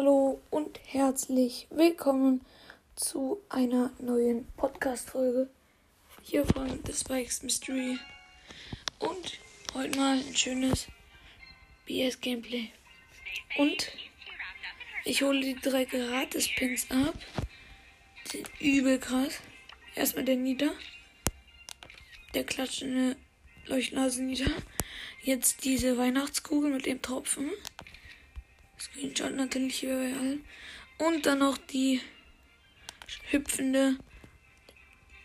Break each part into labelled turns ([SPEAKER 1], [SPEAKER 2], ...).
[SPEAKER 1] Hallo und herzlich willkommen zu einer neuen Podcast-Folge hier von The Spikes Mystery. Und heute mal ein schönes BS-Gameplay. Und ich hole die drei Gratis-Pins ab. Die sind übel krass. Erstmal der Nieder. Der klatscht eine Leuchtnase nieder. Jetzt diese Weihnachtskugel mit dem Tropfen. Screenshot natürlich überall. Und dann noch die hüpfende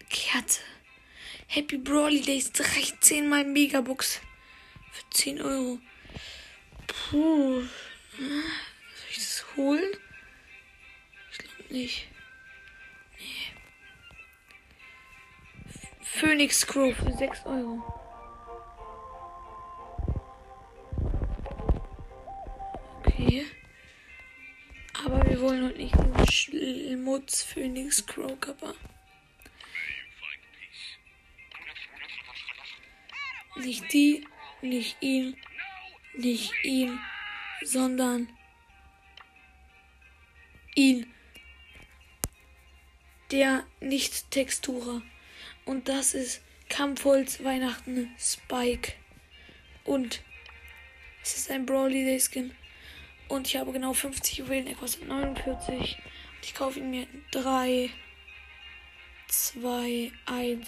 [SPEAKER 1] Kerze. Happy Brawly Days 13 mal Megabox. Für 10 Euro. Puh. Soll ich das holen? Ich glaube nicht. Nee. Phoenix Crow für 6 Euro. Wollen heute nicht den Schmutz Phoenix Crow Kappa. Nicht die, nicht ihn, nicht ihn, sondern ihn. Der Nicht-Texturer. Und das ist Kampfholz Weihnachten Spike. Und es ist ein Brawly Day Skin. Und ich habe genau 50 Juwelen. Er kostet 49. Und ich kaufe ihn mir 3, 2, 1.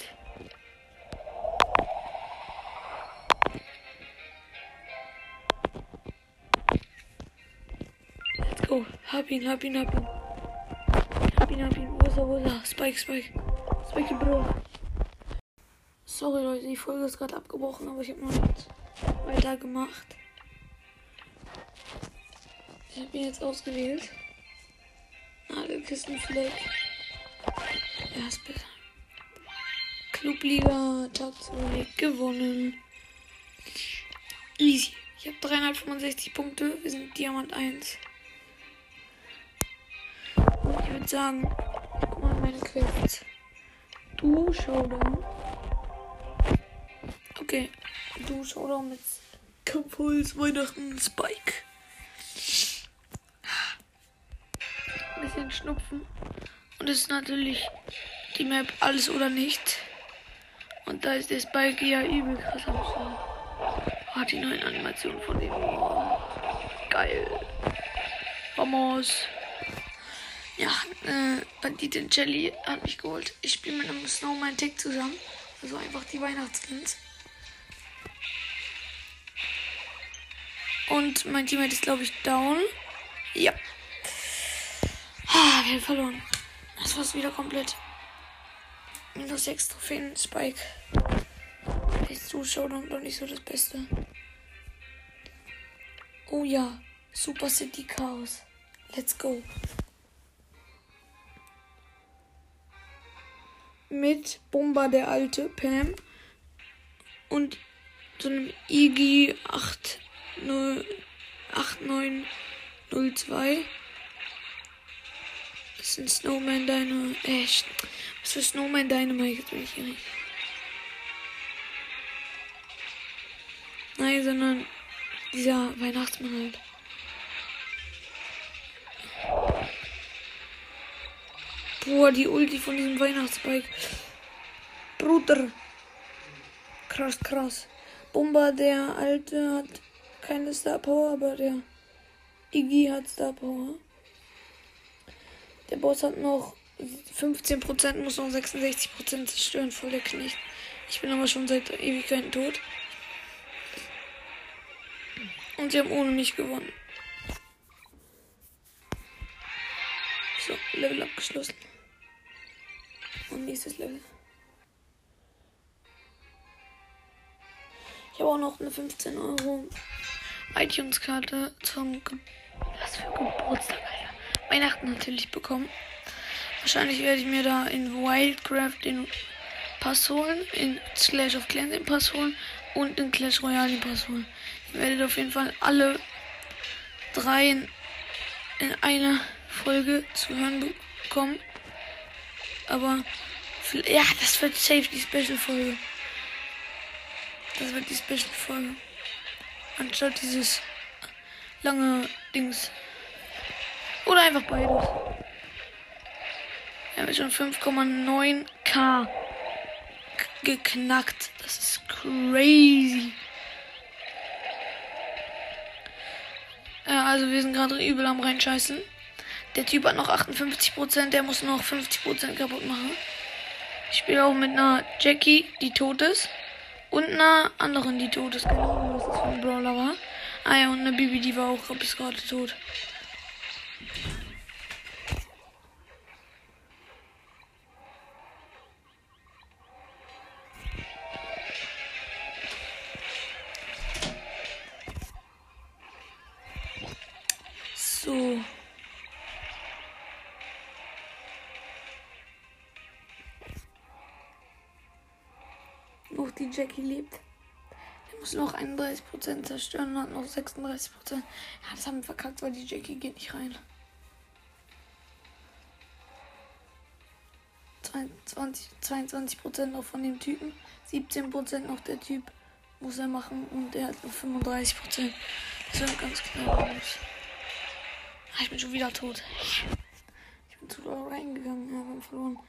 [SPEAKER 1] Let's go. Hab ihn, hab ihn, hab ihn. Hab ihn, hab ihn. Wo ist er, wo ist er? Spike, Spike. Spike, Bro. Sorry, Leute, die Folge ist gerade abgebrochen, aber ich habe noch nicht weitergemacht. Ich habe ihn jetzt ausgewählt. Nagelkistenfleck. Ja, ist besser. Clubliga, 2, gewonnen. Easy. Ich habe 365 Punkte. Wir sind Diamant 1. Und ich würde sagen, guck mal meine Quests. Du Showdown. Okay. Du Showdown mit Kampfholz, Weihnachten, Spike. Bisschen Schnupfen. Und es ist natürlich die Map alles oder nicht. Und da ist der Spike ja übel krass am Start. Oh, die neuen Animationen von dem. Oh, geil. Vamos. Ja, äh, Banditin Jelly hat mich geholt. Ich spiele mit einem Snowman Tag zusammen. Also einfach die Weihnachtskins. Und mein Teammate ist, glaube ich, down. Ja, Haben verloren. Das war's wieder komplett. Minus 6 Trophäen, Spike. Ist Zuschauer doch nicht so das Beste. Oh ja, Super City Chaos. Let's go. Mit Bomber der alte Pam und so einem IG 8902 ist ein Snowman Dynamite. Äh, was für Snowman Dynamite? Jetzt bin ich hier nicht. Nein, sondern dieser Weihnachtsmann halt. Boah, die Ulti von diesem Weihnachtsbike. Bruder. Krass, krass. Bomber, der alte, hat keine Star Power, aber der Iggy hat Star Power. Der Boss hat noch 15%, muss noch 66% zerstören, voll der Knecht. Ich bin aber schon seit Ewigkeiten tot. Und sie haben ohne mich gewonnen. So, Level abgeschlossen. Und nächstes Level. Ich habe auch noch eine 15 Euro iTunes-Karte zum Ge Was für Geburtstag, Alter. Weihnachten natürlich bekommen. Wahrscheinlich werde ich mir da in Wildcraft den Pass holen, in Clash of Clans den Pass holen und in Clash Royale den Pass holen. Ihr werdet auf jeden Fall alle drei in, in einer Folge zu hören bekommen. Aber ja, das wird safe die Special Folge. Das wird die Special Folge. Anstatt dieses lange Dings. Oder einfach beides. Wir haben schon 5,9k geknackt. Das ist crazy. Ja, also wir sind gerade übel am reinscheißen. Der Typ hat noch 58%, der muss noch 50% kaputt machen. Ich spiele auch mit einer Jackie, die tot ist. Und einer anderen, die tot ist. Keine Ahnung, was das für ein Brawler war. Ah ja, und eine Bibi, die war auch bis gerade tot. Jackie lebt. Der muss noch 31% zerstören und hat noch 36%. Ja, das haben wir verkackt, weil die Jackie geht nicht rein. 20, 22% noch von dem Typen. 17% noch der Typ muss er machen und er hat noch 35%. Das wird ganz knapp aus. Ah, ich bin schon wieder tot. Ich bin zu doll reingegangen. Ja, wir haben verloren.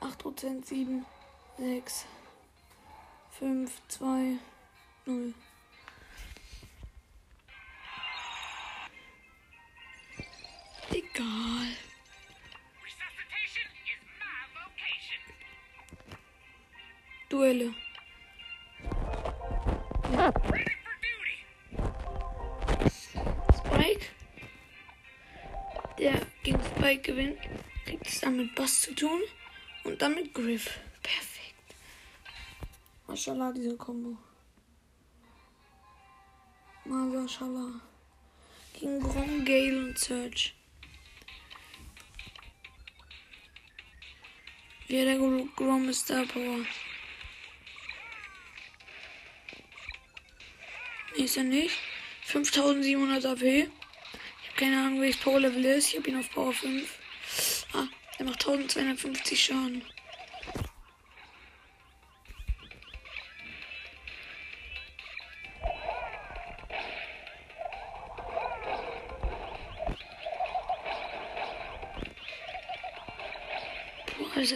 [SPEAKER 1] 8%, 7, 6, 5, 2, 0. Egal. Duelle.
[SPEAKER 2] Duty.
[SPEAKER 1] Spike. Der gegen Spike gewinnt, kriegt es dann mit Boss zu tun und dann mit Griff. Perfekt. Mashallah, diese Kombo. Mashallah. Gegen Grom, Gale und Surge. Wer der Gro- Grom ist Star Power. Nee, ist er nicht. 5700 AP. Ich habe keine Ahnung, welches Power Level ist. Ich habe ihn auf Power 5. Ah, er macht 1250 Schaden.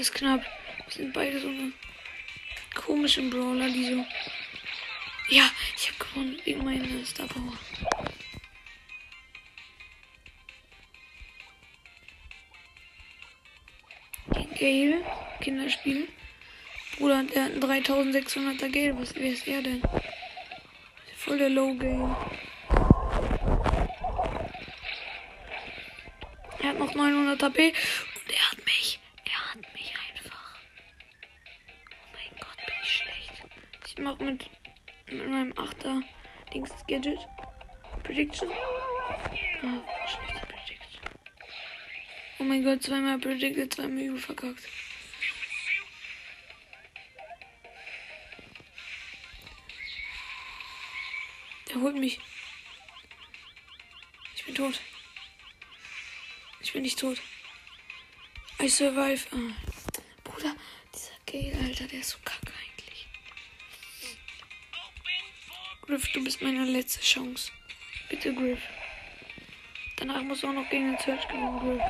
[SPEAKER 1] Ist knapp. Das sind beide so eine komischen Brawler, die so. Ja, ich habe gewonnen wegen meiner Star Power. Gegen Gale, Kinderspiel. Bruder, der hat einen 3600er Gale. Was, wer ist er denn? Voll der Low Gale. Er hat noch 900 HP Mach mit, mit meinem 8er Dings Gadget. Prediction. Ah, schlechte Prediction. Oh mein Gott, zweimal predicted, zweimal übel verkackt. Der holt mich. Ich bin tot. Ich bin nicht tot. I survive. Ah. Bruder, dieser Gale, Alter, der ist so kacke Griff, du bist meine letzte Chance. Bitte, Griff. Danach musst du auch noch gegen den Search gewinnen, Griff.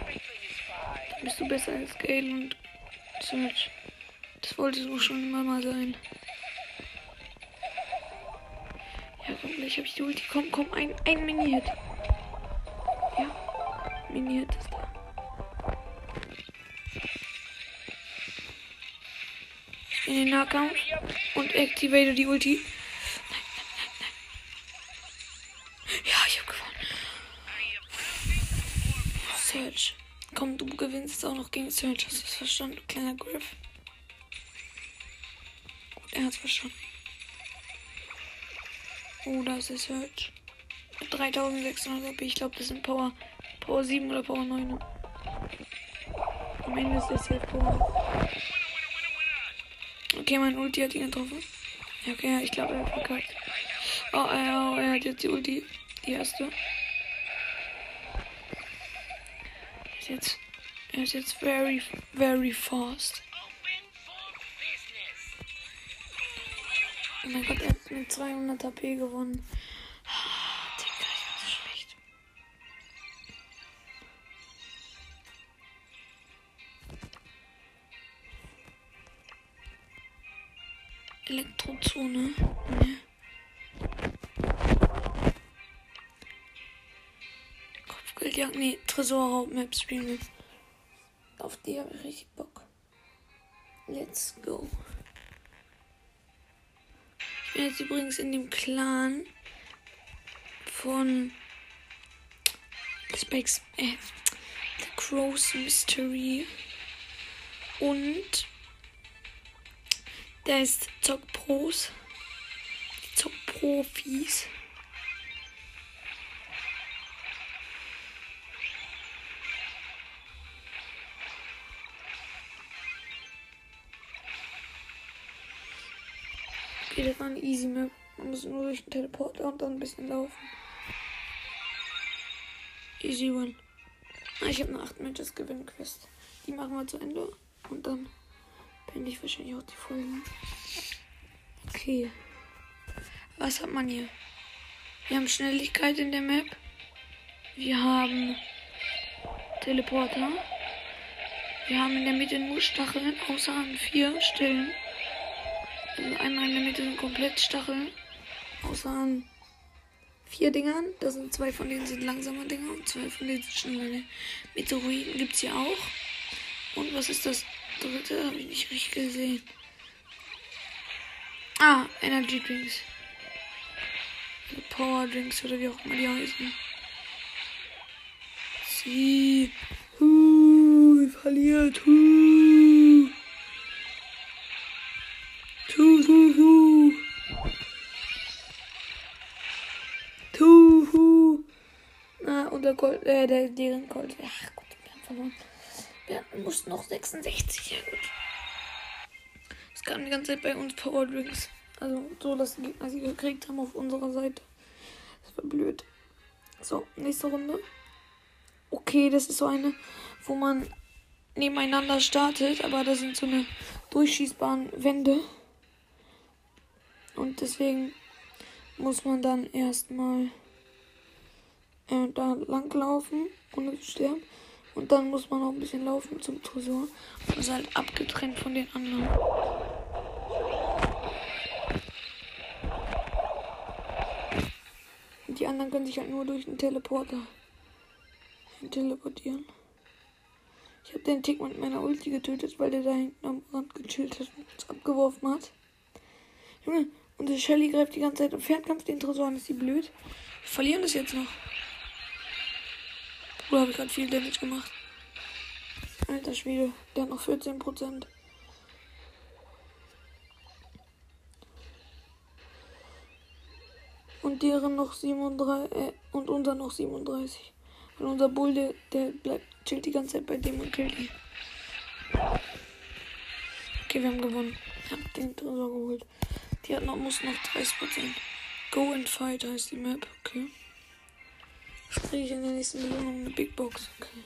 [SPEAKER 1] Dann bist du besser als Gale und Search. Das wolltest du schon immer mal sein. Ja, komm, gleich hab ich die Ulti. Komm, komm, ein, ein Mini-Hit. Ja, Mini-Hit ist da. In den Nahkampf und activate die Ulti. Search. Komm, du gewinnst auch noch gegen Search. Hast du es verstanden, du kleiner Griff? Gut, er hat's verstanden. Oh, da ist der Search. 3600 AP. Ich glaube, das sind Power, Power 7 oder Power 9. Am Ende ist der Safe Power. Okay, mein Ulti hat ihn getroffen. Ja, okay, ja, ich glaube, er hat verkackt. Oh, äh, oh, er hat jetzt die Ulti. Die erste. jetzt. Er ist jetzt very, very fast. Oh mein Gott, er hat mit 200 HP gewonnen. Ah, Digga, ich war so schlecht. Elektrozone. Nee. Kopfgeldjagd, nee, Tresorraub-Map spielen wir. Auf die habe ich richtig Bock. Let's go. Ich bin jetzt übrigens in dem Clan von Specs, äh, The Crow's Mystery. Und der ist Zock Pros. Die Zock Profis. Okay, das war eine easy Map. Man muss nur durch den Teleporter und dann ein bisschen laufen. Easy one. Ah, Ich habe eine 8 Matches Gewinn Quest. Die machen wir zu Ende. Und dann beende ich wahrscheinlich auch die Folge. Okay. Was hat man hier? Wir haben Schnelligkeit in der Map. Wir haben Teleporter. Wir haben in der Mitte nur Stacheln, außer an vier Stellen. Einmal in der Mitte sind komplett Stacheln. Außer an vier Dingern. Das sind zwei von denen sind langsame Dinger und zwei von denen sind schnelle. Meteoriten gibt es hier auch. Und was ist das dritte? Habe ich nicht richtig gesehen. Ah, Energy Drinks. Power Drinks oder wie auch immer die heißen. Sie. Huh, verliert. Huh. Tu, tu, tu. Tu, tu. Na, unser Gold, äh, der, deren Gold. Ach gut, wir haben verloren. Wir mussten noch 66, ja gut. Es kam die ganze Zeit bei uns Power Drinks. Also so, dass die Gegner sie gekriegt haben auf unserer Seite. Das war blöd. So, nächste Runde. Okay, das ist so eine, wo man nebeneinander startet, aber da sind so eine durchschießbaren Wände. Und deswegen muss man dann erstmal äh, da lang laufen, ohne zu sterben. Und dann muss man auch ein bisschen laufen zum Tresor. Und ist halt abgetrennt von den anderen. Und die anderen können sich halt nur durch den Teleporter teleportieren. Ich habe den Tick mit meiner Ulti getötet, weil der da hinten am Rand gechillt hat und uns abgeworfen hat. Junge, und der Shelly greift die ganze Zeit im Fernkampf den Tresor an. Ist die blöd? Wir verlieren das jetzt noch. Oder habe ich gerade viel Damage gemacht? Alter Schwede, der hat noch 14%. Und deren noch 37, äh, und unser noch 37. Und unser Bull, der, der bleibt, chillt die ganze Zeit bei dem und killt ihn. Okay, wir haben gewonnen. Ich hab den Tresor geholt. Die hat noch, muss noch 30%. Go and fight heißt die Map. Okay. Kriege ich in der nächsten Belohnung? Eine Big Box. Okay.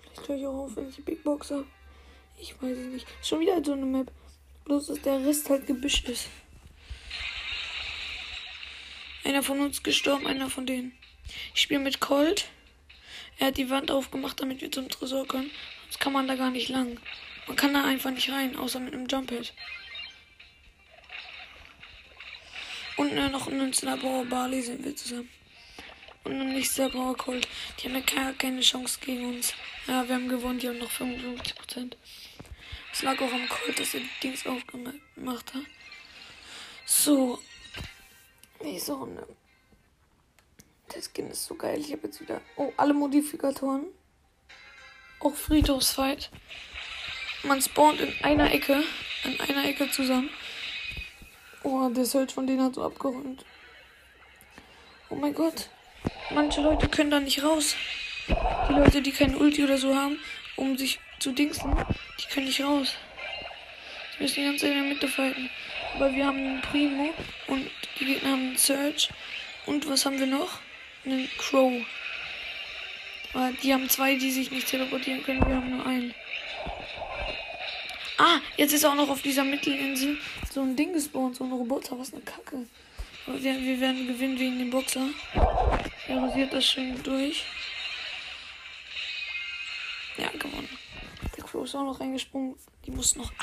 [SPEAKER 1] Vielleicht höre ich auch auf, wenn ich die Big Box habe. Ich weiß es nicht. Schon wieder so eine Map. Bloß, dass der Rest halt gebüscht ist. Einer von uns gestorben, einer von denen. Ich spiele mit Colt. Er hat die Wand aufgemacht, damit wir zum Tresor können. Sonst kann man da gar nicht lang. Man kann da einfach nicht rein, außer mit einem Jump-Hit. Und noch ein Snapper Barley sind wir zusammen. Und ein nächster Power Colt. Die haben ja keine, keine Chance gegen uns. Ja, wir haben gewonnen, die haben noch 55%. Es lag auch am Colt, dass er die Dings aufgemacht hat. So. Nächste Runde. Der Skin ist so geil. Ich habe jetzt wieder. Oh, alle Modifikatoren. Auch Friedhofsfight. Man spawnt in einer Ecke. In einer Ecke zusammen. Oh, der Search von denen hat so abgeräumt. Oh mein Gott. Manche Leute können da nicht raus. Die Leute, die kein Ulti oder so haben, um sich zu dingsen, die können nicht raus. Die müssen die ganze Zeit in der Mitte fighten. Aber wir haben einen Primo und die Gegner haben einen Search. Und was haben wir noch? Einen Crow. Aber die haben zwei, die sich nicht teleportieren können. Wir haben nur einen. Ah, jetzt ist auch noch auf dieser Mittelinsel so ein Ding gespawnt, so ein Roboter. Was eine Kacke. Aber wir, wir werden gewinnen wegen dem Boxer. Er rasiert das schön durch. Ja, gewonnen. Der Crow ist auch noch reingesprungen. Die muss noch 88%.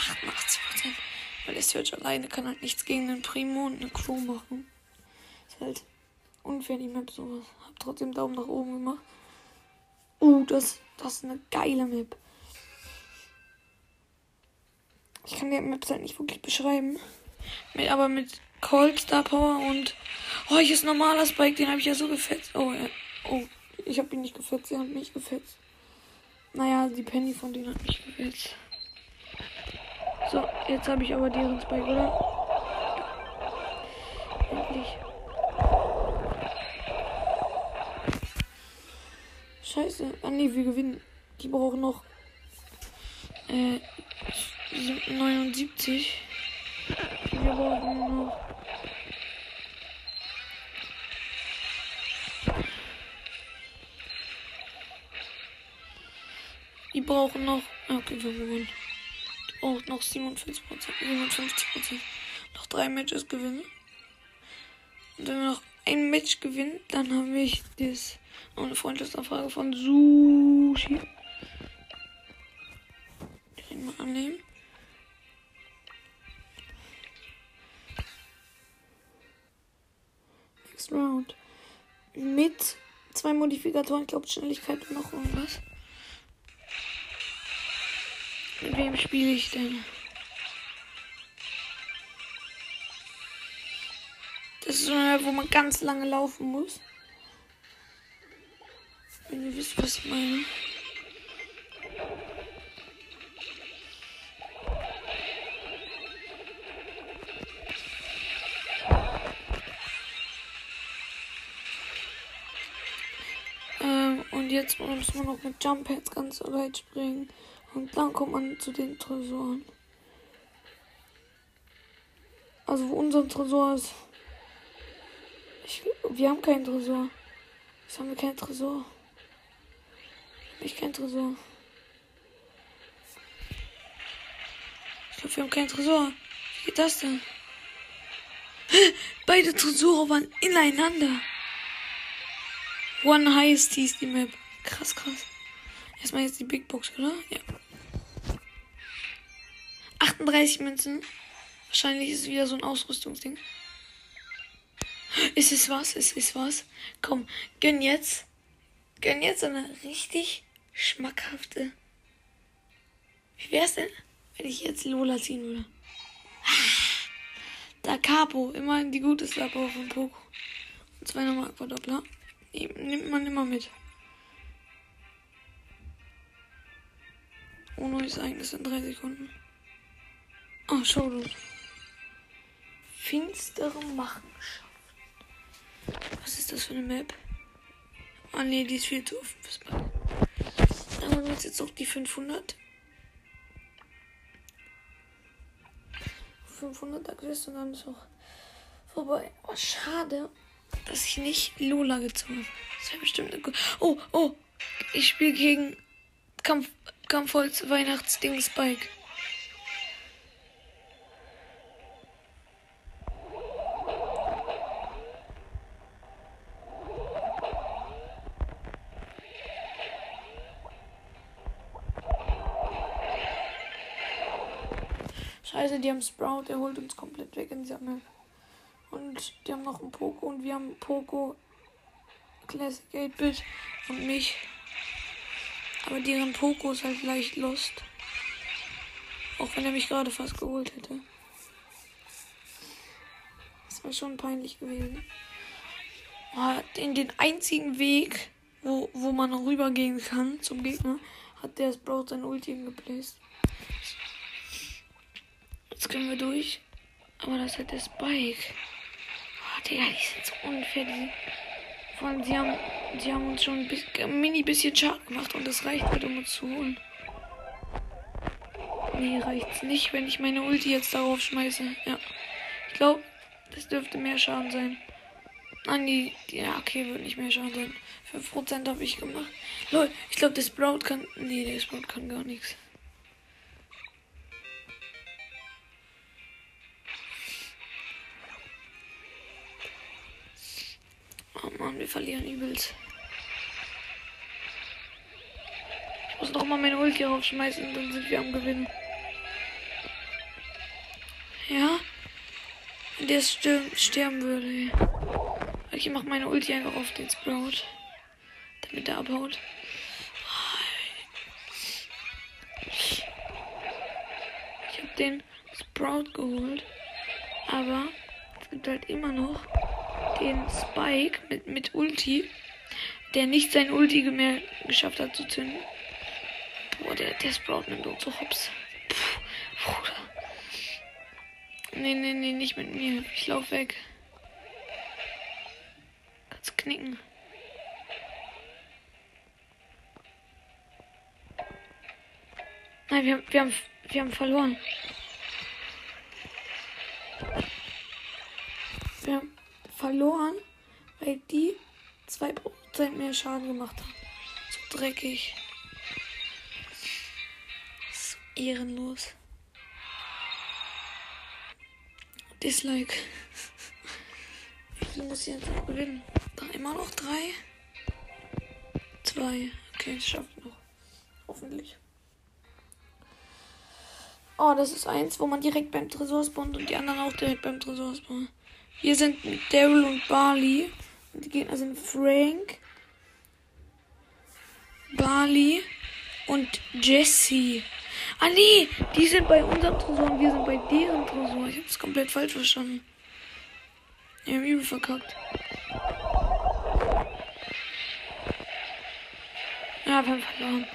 [SPEAKER 1] Weil der Search alleine kann halt nichts gegen einen Primo und eine Crew machen. Ist halt unfair, die Map sowas. Hab trotzdem Daumen nach oben gemacht. Uh, das, das ist eine geile Map. Ich kann die Maps halt nicht wirklich beschreiben. Mit, aber mit Cold Star Power und. Oh, hier ist normaler Spike, den habe ich ja so gefetzt. Oh, ja. Oh, ich habe ihn nicht gefetzt, sie hat mich gefetzt. Naja, die Penny von denen hat mich gefetzt. So, jetzt habe ich aber deren Spike, oder? Endlich. Scheiße. Ah nee, wir gewinnen. Die brauchen noch äh, 79. Wir brauchen noch. Die brauchen noch. ah, Okay, wir gewonnen. Brauchen noch 47 57 Noch drei Matches gewinnen. Und wenn wir noch ein Match gewinnen, dann haben wir das. Noch eine Freundschaftsanfrage von Sushi. Direkt mal annehmen. Next Round. Mit zwei Modifikatoren, ich glaube Schnelligkeit und noch irgendwas. Mit wem spiele ich denn? Das ist so eine, wo man ganz lange laufen muss. Wenn ihr wisst, was ich meine. Jetzt muss man noch mit Jump Pads ganz weit springen. Und dann kommt man zu den Tresoren. Also wo unser Tresor ist. Ich, wir haben keinen Tresor. Jetzt haben wir keinen Tresor. Ich kein Tresor. Ich glaube, wir haben keinen Tresor. Wie geht das denn? Beide Tresore waren ineinander. One Highest hieß die Map. Krass, krass. Erstmal jetzt die Big Box, oder? Ja. 38 Münzen. Wahrscheinlich ist es wieder so ein Ausrüstungsding. Ist es was? Ist es was? Komm, gönn jetzt. Gönn jetzt eine richtig schmackhafte. Wie wär's denn, wenn ich jetzt Lola ziehen würde? Da Capo, immer die gute Power von Poco. Und zwei nochmal Aquadoppler. Nimmt man immer mit. Oh, neues Ereignis in drei Sekunden. Oh, Showdown. Finstere Machenschaften. Was ist das für eine Map? Ah, nee, die ist viel zu offen fürs Ball. Dann holen wir uns jetzt auch die 500. 500er Quest und dann ist auch vorbei. Oh, schade, dass ich nicht Lola gezogen habe. Das wäre bestimmt eine gute. Oh, oh, ich spiele gegen Kampf, Kampfholz Weihnachtsding Spike. Scheiße, die haben Sprout, der holt uns komplett weg in Map. Und die haben noch einen Poco und wir haben Poco, Classic 8-Bit und mich. Aber deren Poco ist halt leicht lost. Auch wenn er mich gerade fast geholt hätte. Das wäre schon peinlich gewesen. Oh, in den einzigen Weg, wo, wo man rübergehen kann zum Gegner, hat der Sprout sein Ulti geplaced. Jetzt können wir durch. Aber das hat der Spike. Oh, Digga, die sind so unfair. Die, vor allem, sie haben, sie haben uns schon ein, bisschen, ein mini bisschen Schaden gemacht und das reicht halt, um uns zu holen. Nee, reicht's nicht, wenn ich meine Ulti jetzt darauf schmeiße. Ja. Ich glaube, das dürfte mehr Schaden sein. Ah, nee, ja, okay, wird nicht mehr Schaden sein. 5% habe ich gemacht. Leute, ich glaube, der Sprout kann. Nee, der Sprout kann gar nichts. Mann, wir verlieren übelst. Ich muss noch mal meine Ulti aufschmeißen, dann sind wir am Gewinnen. Ja. Wenn der stir sterben würde. Ich mach meine Ulti einfach auf den Sprout. Damit er abhaut. Ich habe den Sprout geholt. Aber es gibt halt immer noch den Spike mit, mit Ulti, der nicht sein Ulti mehr geschafft hat zu zünden. Boah, der, der Sprout nimmt uns so hops. Puh, Bruder. Nee, nee, nee, nicht mit mir. Ich lauf weg. Kannst knicken. Nein, wir, wir, haben, wir haben verloren. Verloren, weil die 2% mehr Schaden gemacht haben. So dreckig. So ehrenlos. Dislike. Ich muss jetzt noch gewinnen. Da immer noch drei. Zwei. Okay, das schafft noch. Hoffentlich. Oh, das ist eins, wo man direkt beim Tresor spawnt und die anderen auch direkt beim Tresor spawnen. Hier sind Daryl und Barley. Und die Gegner sind Frank, Barley und Jesse. Ah nee, die sind bei unserem Tresor und wir sind bei deren Tresor. Ich hab's komplett falsch verstanden. Wir haben übel verkackt. Ja, wir haben verloren.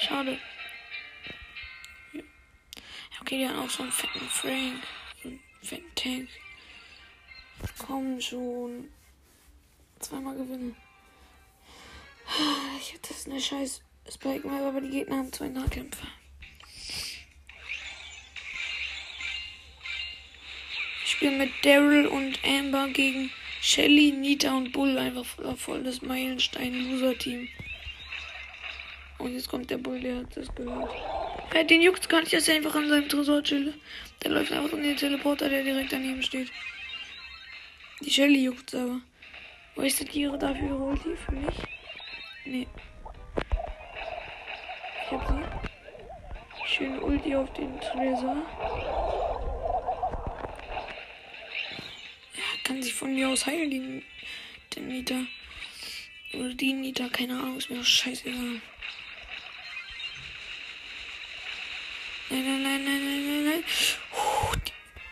[SPEAKER 1] Schade. Ja, Okay, die haben auch so einen fetten Frank. So einen fetten Tank. Komm schon. Zweimal gewinnen. Ich hatte das eine scheiß Spike Map, aber die Gegner haben zwei Nahkämpfer. Ich spiele mit Daryl und Amber gegen Shelly, Nita und Bull. Einfach voll, voll das Meilenstein-Loser-Team. Und jetzt kommt der Bull, der hat das gehört. Ja, den juckt's gar nicht, dass er einfach an seinem Tresor chillt. Der läuft einfach um den Teleporter, der direkt daneben steht. Die Shelly juckt's aber. Wastet ihre dafür ihre Ulti für mich? Nee. Ich hab sie. Schön Ulti auf den Tresor. Ja, kann sich von mir aus heilen, die, den Nita. Oder die Nita, keine Ahnung, ist mir doch scheißegal.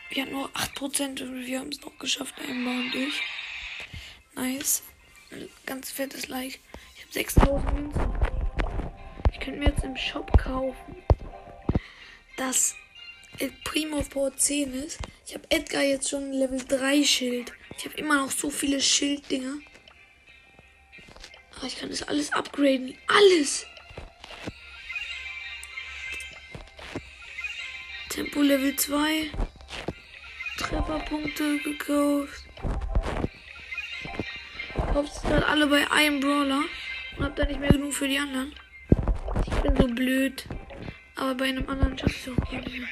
[SPEAKER 1] Wir hatten nur 8% und wir haben es noch geschafft, einbauen durch. Nice. Ein Ganz fettes Like. Ich habe 6000 Münzen. Ich könnte mir jetzt im Shop kaufen, das El Primo Power 10 ist. Ich habe Edgar jetzt schon ein Level 3 Schild. Ich habe immer noch so viele Schilddinger. Aber ich kann das alles upgraden. Alles! Tempo Level 2. Trefferpunkte gekauft. Kauft dann alle bei einem Brawler und hab dann nicht mehr genug für die anderen. Ich bin so blöd. Aber bei einem anderen schaff ich auch gar nicht mehr.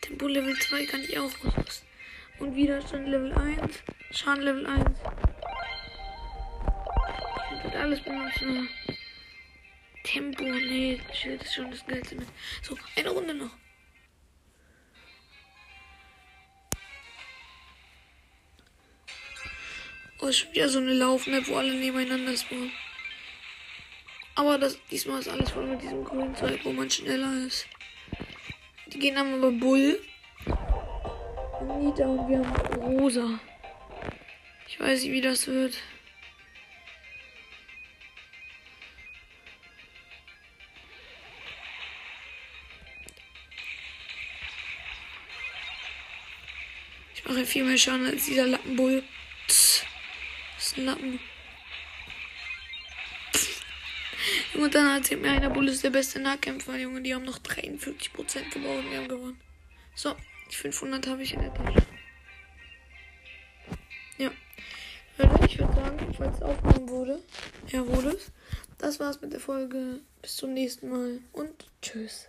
[SPEAKER 1] Tempo Level 2 kann ich auch ausrüsten. Und Widerstand Level 1. Schaden Level 1. Ich wird alles benutzen. Tempo, nee, Schild ist schon das Geilste mit. So, eine Runde noch. Oh, ist wieder so eine Laufmap, wo alle nebeneinander spawnen. Aber das, diesmal ist alles voll mit diesem grünen Zeug, wo man schneller ist. Die gehen haben aber Bull. Und Nita und wir haben Rosa. Ich weiß nicht, wie das wird. Mache viel mehr Schaden als dieser Lappenbull. Das ist ein Lappen. Und dann erzählt mir einer, Bull ist der beste Nahkämpfer, Junge. Die haben noch 43% gebaut und wir haben gewonnen. So, die 500 habe ich in der Tasche. Ja. Ich würde sagen, falls es aufgenommen wurde, ja, wurde es. Das war's mit der Folge. Bis zum nächsten Mal und tschüss.